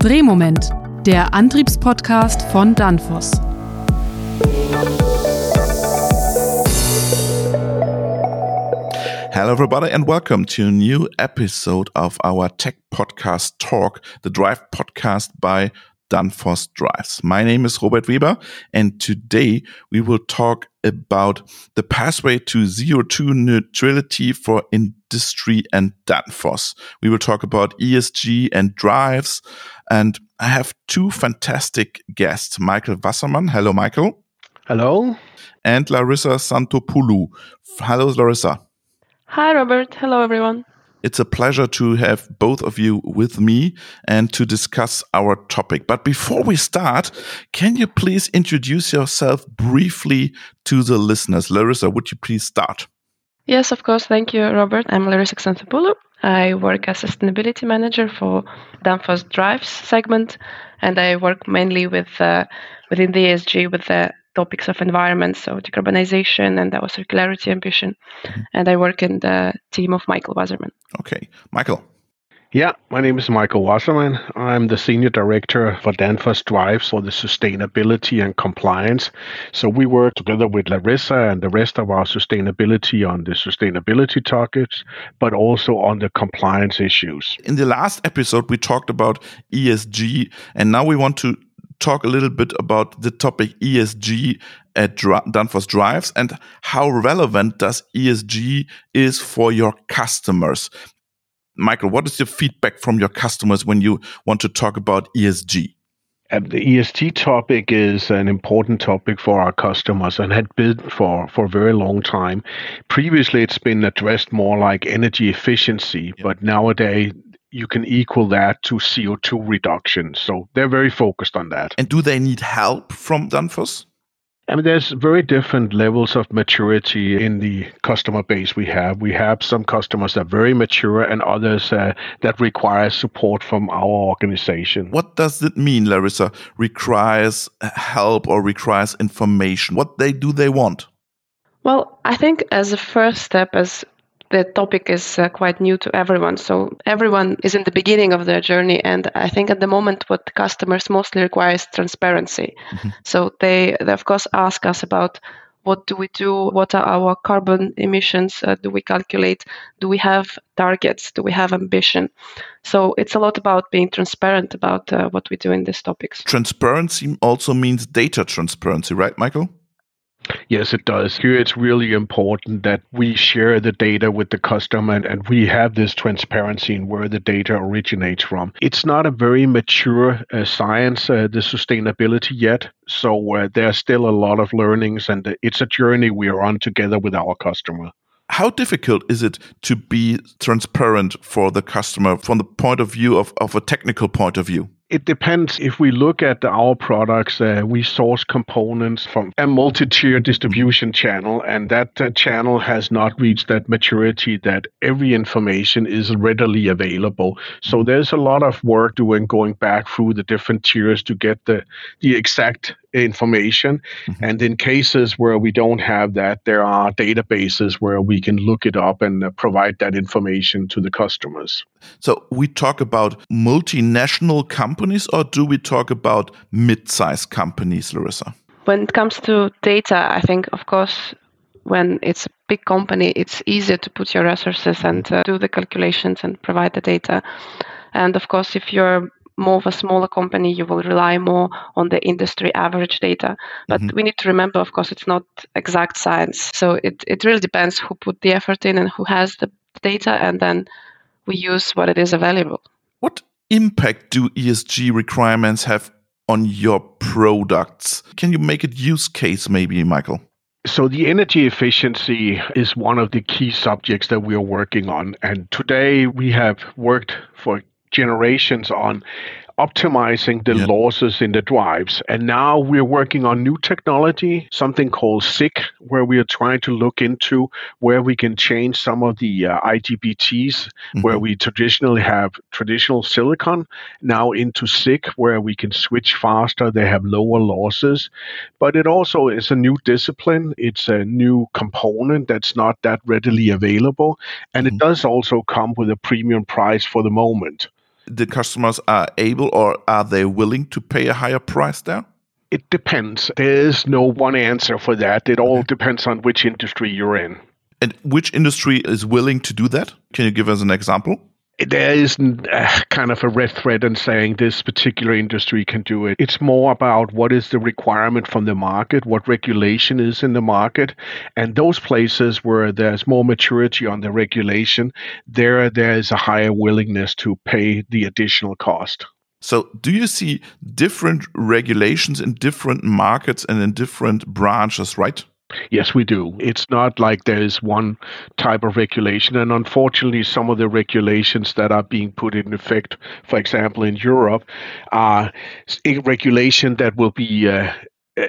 Drehmoment, der Antriebspodcast von Danfoss. Hello, everybody, and welcome to a new episode of our tech podcast talk, the Drive podcast by Danfoss Drives. My name is Robert Weber, and today we will talk about the pathway to CO2 neutrality for industry and Danfoss. We will talk about ESG and drives, and I have two fantastic guests, Michael Wassermann. Hello, Michael. Hello. And Larisa Xanthopoulou. Hello, Larisa. Hi, Robert. Hello, everyone. It's a pleasure to have both of you with me and to discuss our topic. But before we start, can you please introduce yourself briefly to the listeners? Larisa, would you please start? Yes, of course. Thank you, Robert. I'm Larisa Xanthopoulou. I work as sustainability manager for Danfoss Drives segment, and I work mainly with uh, within the ESG with the topics of environment, so decarbonization and our circularity ambition. Mm-hmm. And I work in the team of Michael Wassermann. Okay, Michael. Yeah, my name is Michael Wassermann. I'm the Senior Director for Danfoss Drives for the sustainability and compliance. So we work together with Larisa and the rest of our sustainability on the sustainability targets, but also on the compliance issues. In the last episode, we talked about ESG, and now we want to talk a little bit about the topic ESG at Danfoss Drives and how relevant does ESG is for your customers. Michael, what is your feedback from your customers when you want to talk about ESG? Uh, the ESG topic is an important topic for our customers and had been for, for a very long time. Previously, it's been addressed more like energy efficiency, yeah. but nowadays you can equal that to CO2 reduction. So they're very focused on that. And do they need help from Danfoss? I mean, there's very different levels of maturity in the customer base we have. We have some customers that are very mature and others uh, that require support from our organization. What does it mean, Larisa? Requires help or requires information? What they do they want? Well, I think as a first step, as the topic is uh, quite new to everyone. So everyone is in the beginning of their journey, and I think at the moment what customers mostly require is transparency. Mm-hmm. So they, they of course ask us about what do we do, what are our carbon emissions, uh, do we calculate, do we have targets, do we have ambition. So it's a lot about being transparent about uh, what we do in these topics. Transparency also means data transparency, right, Michael? Yes, it does. Here, it's really important that we share the data with the customer and, and we have this transparency in where the data originates from. It's not a very mature uh, science, uh, the sustainability yet. So uh, there's still a lot of learnings, and it's a journey we are on together with our customer. How difficult is it to be transparent for the customer from the point of view of, of a technical point of view? It depends. If we look at our products, uh, we source components from a multi-tier distribution channel, and that uh, channel has not reached that maturity that every information is readily available. So there's a lot of work doing going back through the different tiers to get the the exact information. Mm-hmm. And in cases where we don't have that, there are databases where we can look it up and uh, provide that information to the customers. So we talk about multinational companies, or do we talk about mid-sized companies, Larisa? When it comes to data, I think, of course, when it's a big company, it's easier to put your resources and uh, do the calculations and provide the data. And of course, if you're more of a smaller company, you will rely more on the industry average data. But mm-hmm. we need to remember, of course, it's not exact science. So it, it really depends who put the effort in and who has the data, and then we use what it is available. What impact do ESG requirements have on your products? Can you make it use case, maybe, Michael? So, the energy efficiency is one of the key subjects that we are working on. And today we have worked for generations on optimizing the losses in the drives. And now we're working on new technology, something called SiC, where we are trying to look into where we can change some of the uh, IGBTs, mm-hmm. where we traditionally have traditional silicon, now into SiC, where we can switch faster. They have lower losses. But it also is a new discipline. It's a new component that's not that readily available. And mm-hmm. it does also come with a premium price for the moment. The customers are able or are they willing to pay a higher price there? It depends. There is no one answer for that. It all depends on which industry you're in. And which industry is willing to do that? Can you give us an example? There isn't uh, kind of a red thread in saying this particular industry can do it. It's more about what is the requirement from the market, what regulation is in the market, and those places where there's more maturity on the regulation, there there is a higher willingness to pay the additional cost. So, do you see different regulations in different markets and in different branches, right? Yes, we do. It's not like there's one type of regulation. And unfortunately, some of the regulations that are being put in effect, for example, in Europe, are a regulation that will be uh,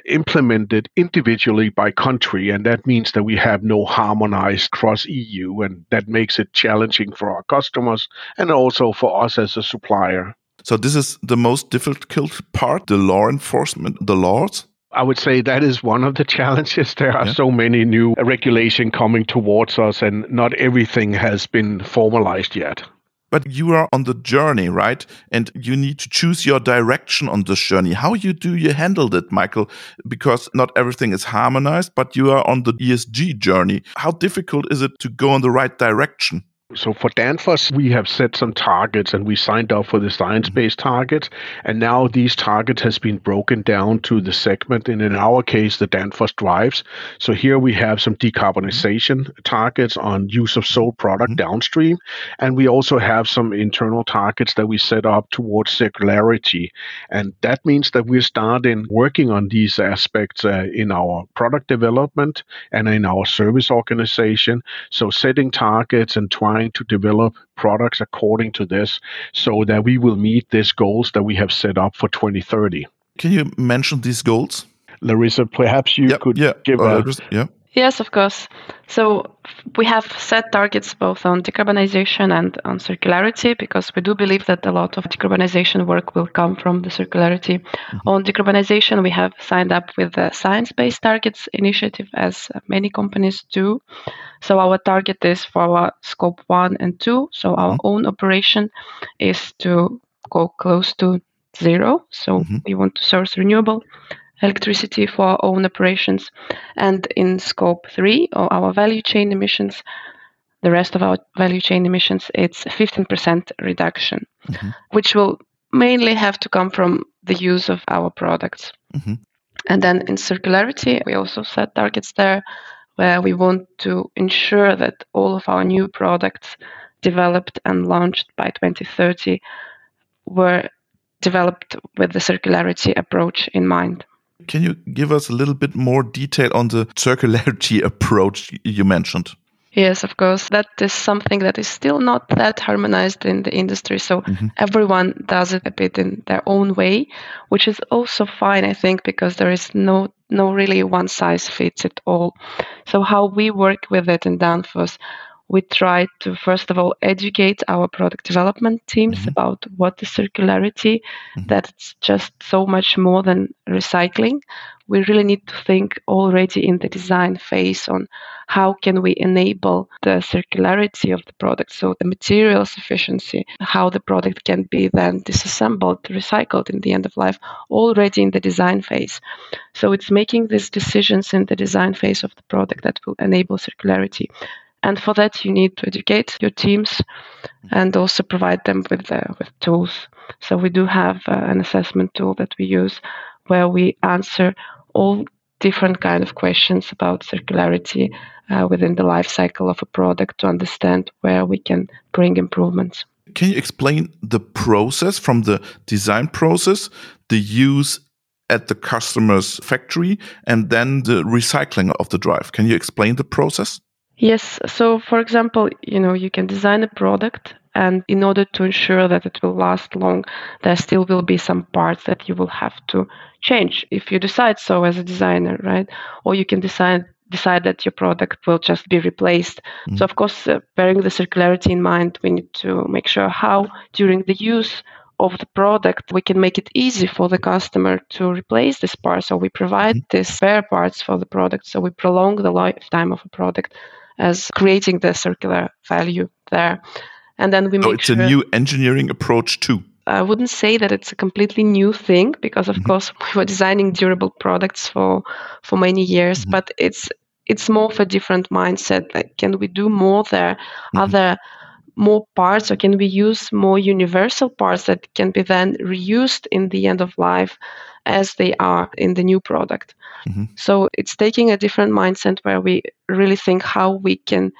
implemented individually by country. And that means that we have no harmonized cross EU. And that makes it challenging for our customers and also for us as a supplier. So, this is the most difficult part the law enforcement, the laws? I would say that is one of the challenges. There are yeah. so many new regulation coming towards us, and not everything has been formalized yet. But you are on the journey, right? And you need to choose your direction on this journey. How you do you handle that, Michael? Because not everything is harmonized, but you are on the ESG journey. How difficult is it to go in the right direction? So for Danfoss, we have set some targets and we signed up for the science-based targets. And now these targets has been broken down to the segment, and in our case, the Danfoss drives. So here we have some decarbonization targets on use of sold product mm-hmm. downstream, and we also have some internal targets that we set up towards circularity. And that means that we're starting working on these aspects uh, in our product development and in our service organization. So setting targets and trying trying to develop products according to this so that we will meet these goals that we have set up for 2030. Can you mention these goals? Larissa, perhaps you yep, could yeah, give uh, a... Yeah. Yes, of course. So we have set targets both on decarbonization and on circularity because we do believe that a lot of decarbonization work will come from the circularity. Mm-hmm. On decarbonization, we have signed up with the Science Based Targets Initiative, as many companies do. So our target is for our scope one and two. So our mm-hmm. own operation is to go close to zero. So mm-hmm. we want to source renewable electricity for our own operations. And in scope three, or our value chain emissions, the rest of our value chain emissions, it's 15% reduction, mm-hmm. which will mainly have to come from the use of our products. Mm-hmm. And then in circularity, we also set targets there where we want to ensure that all of our new products developed and launched by 2030 were developed with the circularity approach in mind. Can you give us a little bit more detail on the circularity approach you mentioned? Yes, of course. That is something that is still not that harmonized in the industry. So mm-hmm. everyone does it a bit in their own way, which is also fine, I think, because there is no no really one size fits it all. So how we work with it in Danfoss, we try to first of all educate our product development teams mm-hmm. about what is circularity mm-hmm. that it's just so much more than recycling we really need to think already in the design phase on how can we enable the circularity of the product so the material efficiency how the product can be then disassembled recycled in the end of life already in the design phase so it's making these decisions in the design phase of the product that will enable circularity and for that, you need to educate your teams and also provide them with, uh, with tools. So we do have uh, an assessment tool that we use where we answer all different kind of questions about circularity uh, within the life cycle of a product to understand where we can bring improvements. Can you explain the process from the design process, the use at the customer's factory, and then the recycling of the drive? Can you explain the process? Yes. So, for example, you know, you can design a product, and in order to ensure that it will last long, there still will be some parts that you will have to change if you decide so as a designer, right? Or you can decide decide that your product will just be replaced. Mm-hmm. So, of course, uh, bearing the circularity in mind, we need to make sure how during the use of the product, we can make it easy for the customer to replace this part. So we provide mm-hmm. these spare parts for the product. So we prolong the lifetime of a product as creating the circular value there. And then we so make it's sure a new engineering approach too. I wouldn't say that it's a completely new thing because of Mhm. course we were designing durable products for for many years, Mhm. but it's it's more of a different mindset. Like can we do more there? Mhm. Are there more parts or can we use more universal parts that can be then reused in the end of life as they are in the new product? Mhm. So it's taking a different mindset where we really think how we can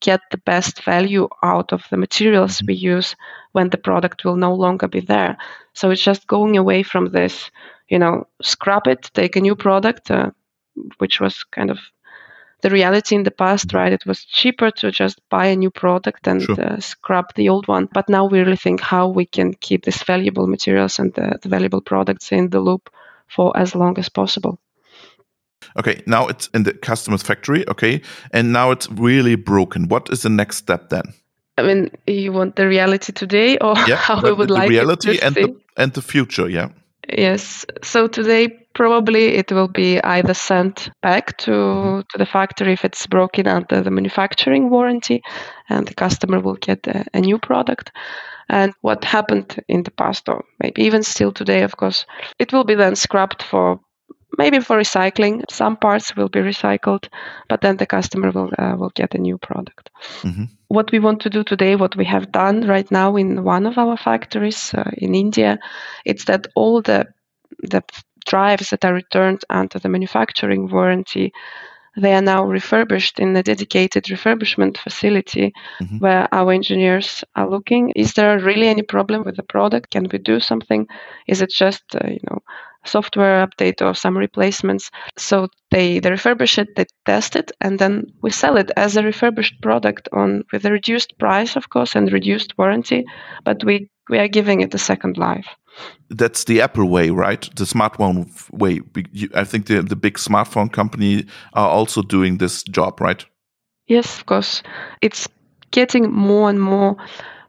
get the best value out of the materials Mhm. we use when the product will no longer be there. So it's just going away from this, you know, scrap it, take a new product, uh, which was kind of the reality in the past, right? It was cheaper to just buy a new product and Sure. uh, scrap the old one. But now we really think how we can keep these valuable materials and the, the valuable products in the loop for as long as possible. Okay, now it's in the customer's factory. Okay, and now it's really broken. What is the next step then? I mean, you want the reality today or Yeah, how we would the like reality it to and see? the and the future. Yeah. Yes. So today probably it will be either sent back to to the factory if it's broken under the manufacturing warranty, and the customer will get a, a new product. And what happened in the past, or maybe even still today, of course, it will be then scrapped for maybe for recycling. Some parts will be recycled, but then the customer will uh, will get a new product. Mhm. What we want to do today, what we have done right now in one of our factories uh, in India, it's that all the the drives that are returned under the manufacturing warranty. They are now refurbished in a dedicated refurbishment facility Mhm. where our engineers are looking. Is there really any problem with the product? Can we do something? Is it just uh, you know software update or some replacements? So they they refurbish it they test it and then we sell it as a refurbished product on with a reduced price of course and reduced warranty but we we are giving it a second life That's the Apple way, right? The smartphone way. I think the the big smartphone company are also doing this job, right? Yes, of course. It's getting more and more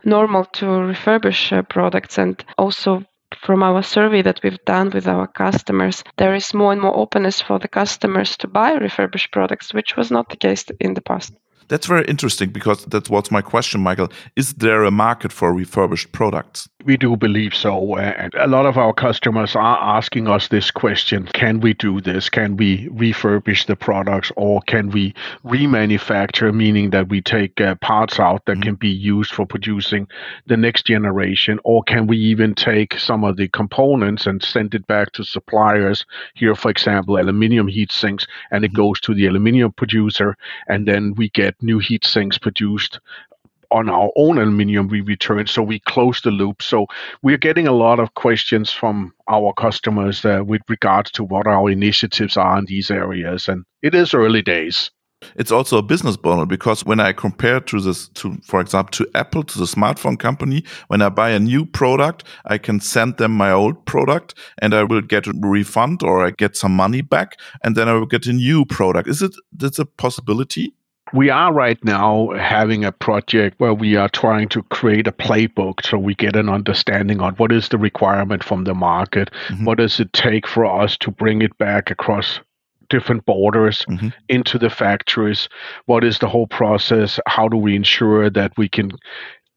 normal to refurbish uh, products. And also, from our survey that we've done with our customers, there is more and more openness for the customers to buy refurbished products, which was not the case in the past. That's very interesting because that was my question, Michael. Is there a market for refurbished products? We do believe so. And a lot of our customers are asking us this question Can we do this? Can we refurbish the products or can we remanufacture, meaning that we take uh, parts out that Mhm. can be used for producing the next generation? Or can we even take some of the components and send it back to suppliers? Here, for example, aluminium heat sinks, and it Mhm. goes to the aluminium producer, and then we get new heat sinks produced on our own aluminium we return so we close the loop so we're getting a lot of questions from our customers uh, with regards to what our initiatives are in these areas and it is early days It's also a business model because when I compare to this, to for example, to Apple, to the smartphone company, when I buy a new product, I can send them my old product and I will get a refund or I get some money back, and then I will get a new product. Is it that's a possibility? We are right now having a project where we are trying to create a playbook so we get an understanding on what is the requirement from the market Mhm. what does it take for us to bring it back across different borders Mhm. into the factories what is the whole process how do we ensure that we can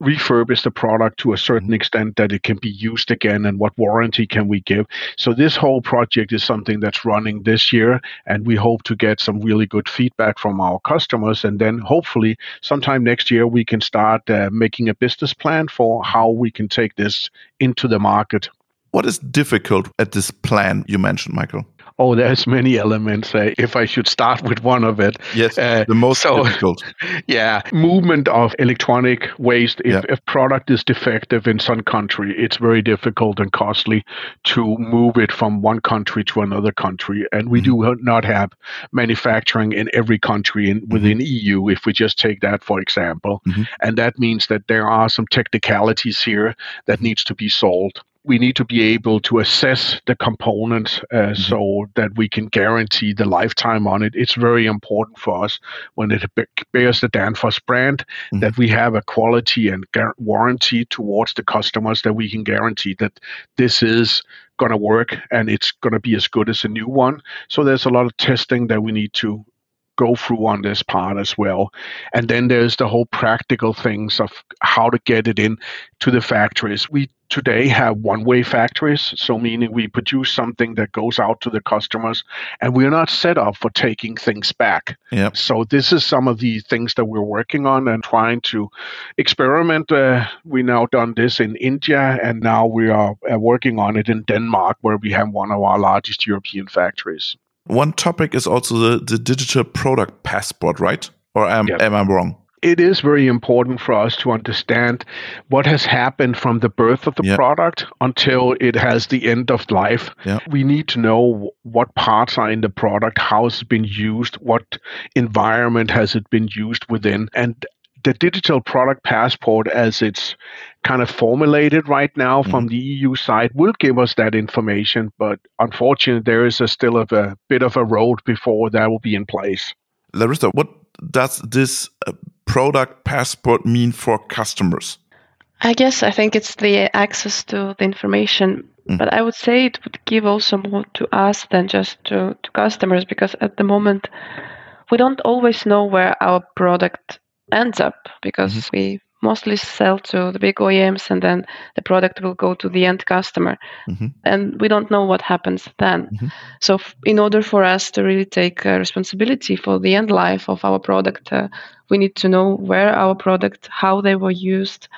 refurbish the product to a certain extent that it can be used again and what warranty can we give. So this whole project is something that's running this year and we hope to get some really good feedback from our customers. And then hopefully sometime next year we can start uh, making a business plan for how we can take this into the market. What is difficult at this plan you mentioned, Michael? Oh there's many elements. Uh, if i should start with one of it Yes, Uh, the most so- difficult. yeah movement of electronic waste if, Yeah. if product is defective in some country it's very difficult and costly to move it from one country to another country. And we do not have manufacturing in every country in, within eu if we just take that for example. Mhm. and that means that there are some technicalities here that needs to be solved we need to be able to assess the components uh, so that we can guarantee the lifetime on it. It's very important for us when it be- bears the Danfoss brand Mhm. that we have a quality and gar- warranty towards the customers that we can guarantee that this is going to work and it's going to be as good as a new one. So there's a lot of testing that we need to go through on this part as well. And then there's the whole practical things of how to get it in to the factories. We today have one-way factories, so meaning we produce something that goes out to the customers, and we're not set up for taking things back. Yep. So this is some of the things that we're working on and trying to experiment. Uh, we now done this in India, and now we are uh, working on it in Denmark, where we have one of our largest European factories. One topic is also the, the digital product passport, right? Or am, Yep. am I wrong? it is very important for us to understand what has happened from the birth of the Yeah. product until it has the end of life. Yeah. We need to know what parts are in the product, how it's been used, what environment has it been used within, and the digital product passport as it's kind of formulated right now from the EU side will give us that information but unfortunately there is a still of a bit of a road before that will be in place Larisa, what does this uh, product passport mean for customers? I guess I think it's the access to the information, Mm. but I would say it would give also more to us than just to, to customers because at the moment we don't always know where our product ends up because we mostly sell to the big OEMs and then the product will go to the end customer Mhm. and we don't know what happens then. Mhm. So, f- in order for us to really take uh, responsibility for the end life of our product, uh, we need to know where our product, how they were used,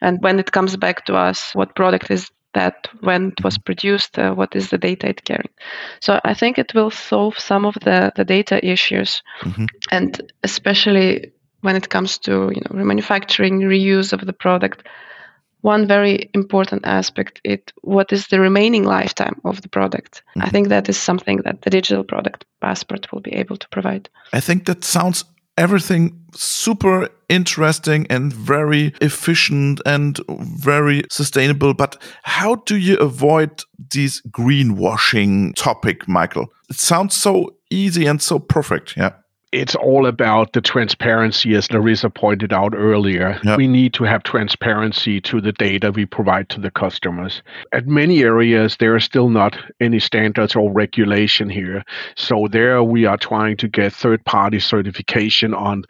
and when it comes back to us, what product is that, when it was produced, uh, what is the data it carrying. So, I think it will solve some of the, the data issues, Mhm. and especially when it comes to you know remanufacturing, reuse of the product. One very important aspect it what is the remaining lifetime of the product. I mm-hmm. think that is something that the digital product passport will be able to provide. I think that sounds everything super interesting and very efficient and very sustainable. But how do you avoid this greenwashing topic, Michael? It sounds so easy and so perfect. Yeah. It's all about the transparency, as Larisa pointed out earlier. Yeah. We need to have transparency to the data we provide to the customers. At many areas, there are still not any standards or regulation here. So, there we are trying to get third party certification on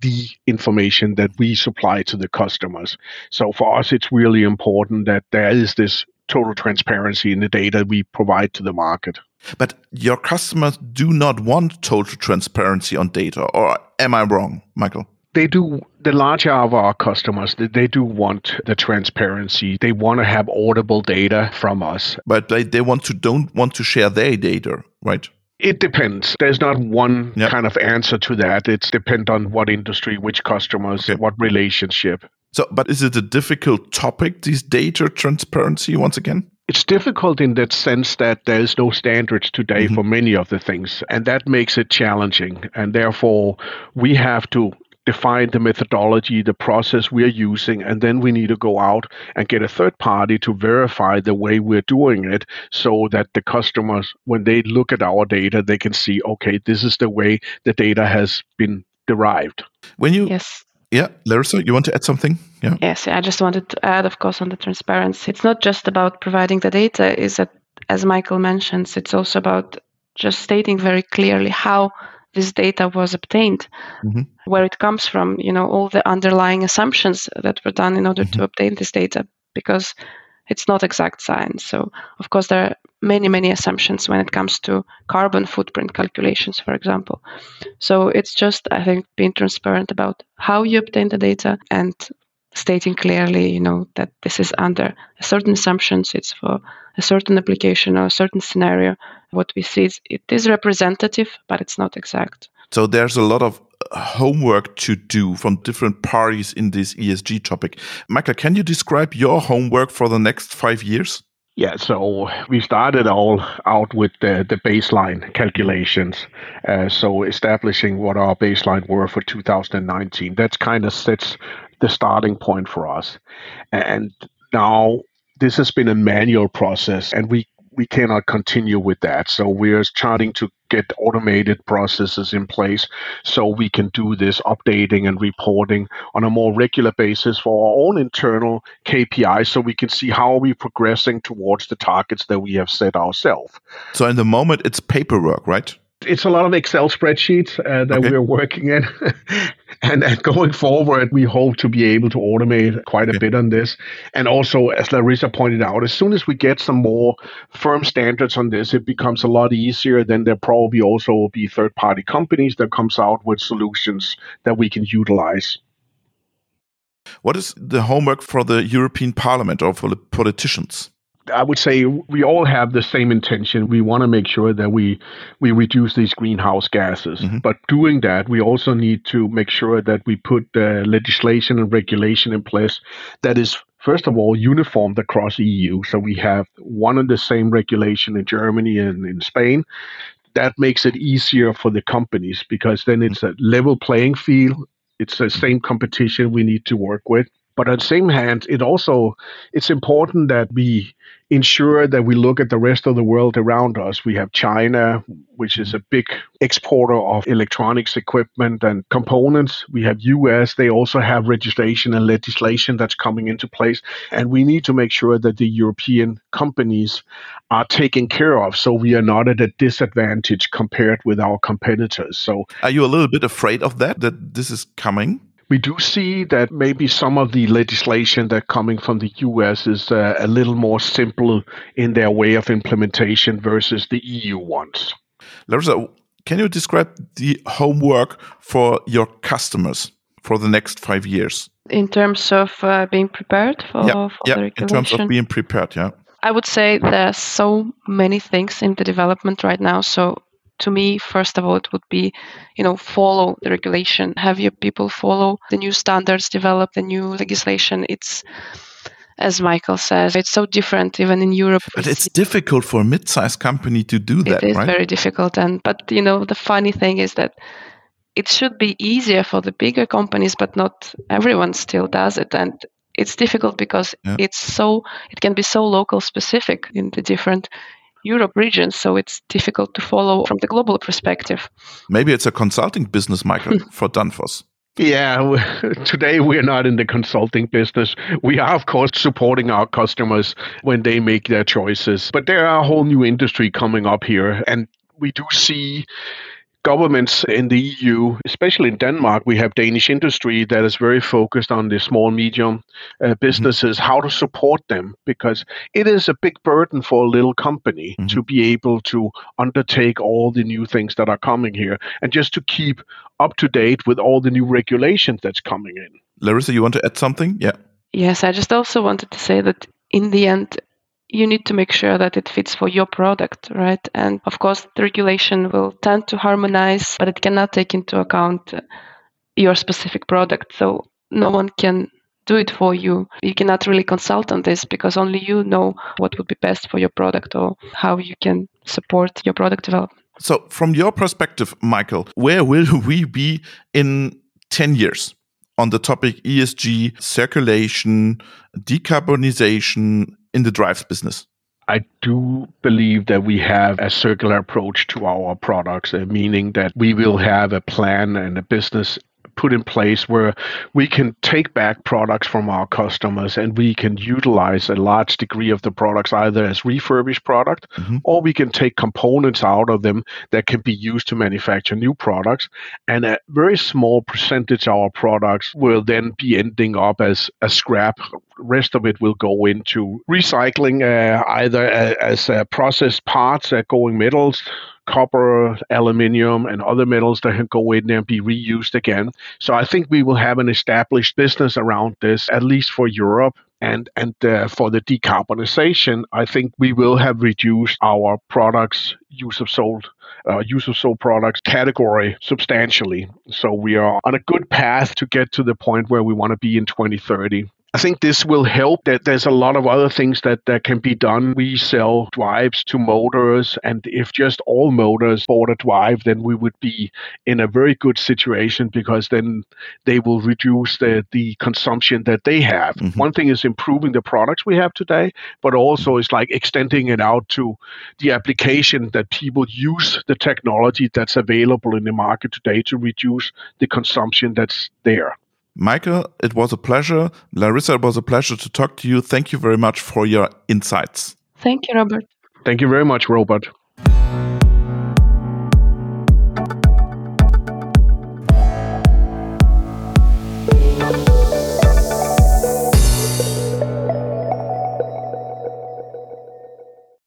the information that we supply to the customers. So, for us, it's really important that there is this total transparency in the data we provide to the market. But your customers do not want total transparency on data, or am I wrong, Michael? they do the larger of our customers they, do want the transparency they want to have audible data from us But they, they want to don't want to share their data, right? it depends there's not one Yep. kind of answer to that it's depend on what industry which customers Okay. what relationship So, but is it a difficult topic? This data transparency once again? It's difficult in that sense that there's no standards today Mhm. for many of the things and that makes it challenging and therefore we have to define the methodology the process we're using and then we need to go out and get a third party to verify the way we're doing it so that the customers when they look at our data they can see okay this is the way the data has been derived When you, Yes. Yeah, Larisa, you want to add something? Yeah. Yes, I just wanted to add, of course, on the transparency. It's not just about providing the data, is that, as Michael mentions, it's also about just stating very clearly how this data was obtained, Mhm. where it comes from, you know, all the underlying assumptions that were done in order to obtain this data, because it's not exact science. So, of course, there are many, many assumptions when it comes to carbon footprint calculations, for example. So, it's just, I think, being transparent about how you obtain the data and stating clearly, you know, that this is under a certain assumptions, it's for a certain application or a certain scenario. What we see is it is representative, but it's not exact. So there's a lot of homework to do from different parties in this ESG topic. Michael, can you describe your homework for the next five years? Yeah, so we started all out with the, the baseline calculations. Uh, so establishing what our baseline were for 2019. That's kind of sets the starting point for us. And now this has been a manual process, and we we cannot continue with that. So we're starting to get automated processes in place so we can do this updating and reporting on a more regular basis for our own internal KPIs so we can see how we are we progressing towards the targets that we have set ourselves. So in the moment, it's paperwork, right? It's a lot of Excel spreadsheets uh, that okay. we're working in. and, and, going forward, we hope to be able to automate quite a bit on this. And also, as Larisa pointed out, as soon as we get some more firm standards on this, it becomes a lot easier. Then there probably also will be third party companies that comes out with solutions that we can utilize. What is the homework for the European Parliament or for the politicians? I would say we all have the same intention. We want to make sure that we we reduce these greenhouse gases. Mm-hmm. But doing that, we also need to make sure that we put uh, legislation and regulation in place that is first of all uniformed across the EU. So we have one and the same regulation in Germany and in Spain. That makes it easier for the companies because then it's a level playing field. It's the same competition we need to work with. But on the same hand, it also it's important that we ensure that we look at the rest of the world around us. We have China, which is a big exporter of electronics equipment and components. We have US, they also have registration and legislation that's coming into place. And we need to make sure that the European companies are taken care of so we are not at a disadvantage compared with our competitors. So are you a little bit afraid of that that this is coming? We do see that maybe some of the legislation that coming from the US is uh, a little more simple in their way of implementation versus the EU ones. Larisa, can you describe the homework for your customers for the next five years? In terms of uh, being prepared for, yeah, for yeah, the regulation? In terms of being prepared, yeah. I would say there's so many things in the development right now. So to me, first of all, it would be, you know, follow the regulation, have your people follow the new standards, develop the new legislation. It's as Michael says, it's so different even in Europe. But it's difficult for a mid-sized company to do that, right? It is right? very difficult, and but you know the funny thing is that it should be easier for the bigger companies, but not everyone still does it, and it's difficult because yeah. it's so it can be so local specific in the different Europe region, so it's difficult to follow from the global perspective. Maybe it's a consulting business, Michael, for Danfoss. Yeah, today we're not in the consulting business. We are, of course, supporting our customers when they make their choices. But there are a whole new industry coming up here, and we do see governments in the EU, especially in Denmark, we have Danish industry that is very focused on the small, medium uh, mm-hmm. businesses, mm-hmm. how to support them, because it is a big burden for a little company mm-hmm. to be able to undertake all the new things that are coming here and just to keep up to date with all the new regulations that's coming in. Larisa, you want to add something? Yeah. Yes, I just also wanted to say that in the end, you need to make sure that it fits for your product, right? And of course, the regulation will tend to harmonize, but it cannot take into account uh, your specific product. So no one can do it for you. You cannot really consult on this because only you know what would be best for your product or how you can support your product development. So, from your perspective, Michael, where will we be in 10 years? on the topic ESG, circulation, decarbonization in the drives business? I do believe that we have a circular approach to our products, uh, meaning that we will have a plan and a business put in place where we can take back products from our customers and we can utilize a large degree of the products either as refurbished product mm-hmm. or we can take components out of them that can be used to manufacture new products and a very small percentage of our products will then be ending up as a scrap rest of it will go into recycling uh, either as, as processed parts uh, going metals copper, aluminium, and other metals that can go in there and be reused again. So I think we will have an established business around this, at least for Europe. And, and uh, for the decarbonization, I think we will have reduced our products use of sold uh, use of sold products category substantially. So we are on a good path to get to the point where we want to be in 2030. I think this will help. That there's a lot of other things that, that can be done. We sell drives to motors, and if just all motors bought a drive, then we would be in a very good situation because then they will reduce the, the consumption that they have. Mm-hmm. One thing is improving the products we have today, but also is like extending it out to the application that people use the technology that's available in the market today to reduce the consumption that's there. Michael, it was a pleasure. Larisa, it was a pleasure to talk to you. Thank you very much for your insights. Thank you, Robert. Thank you very much, Robert.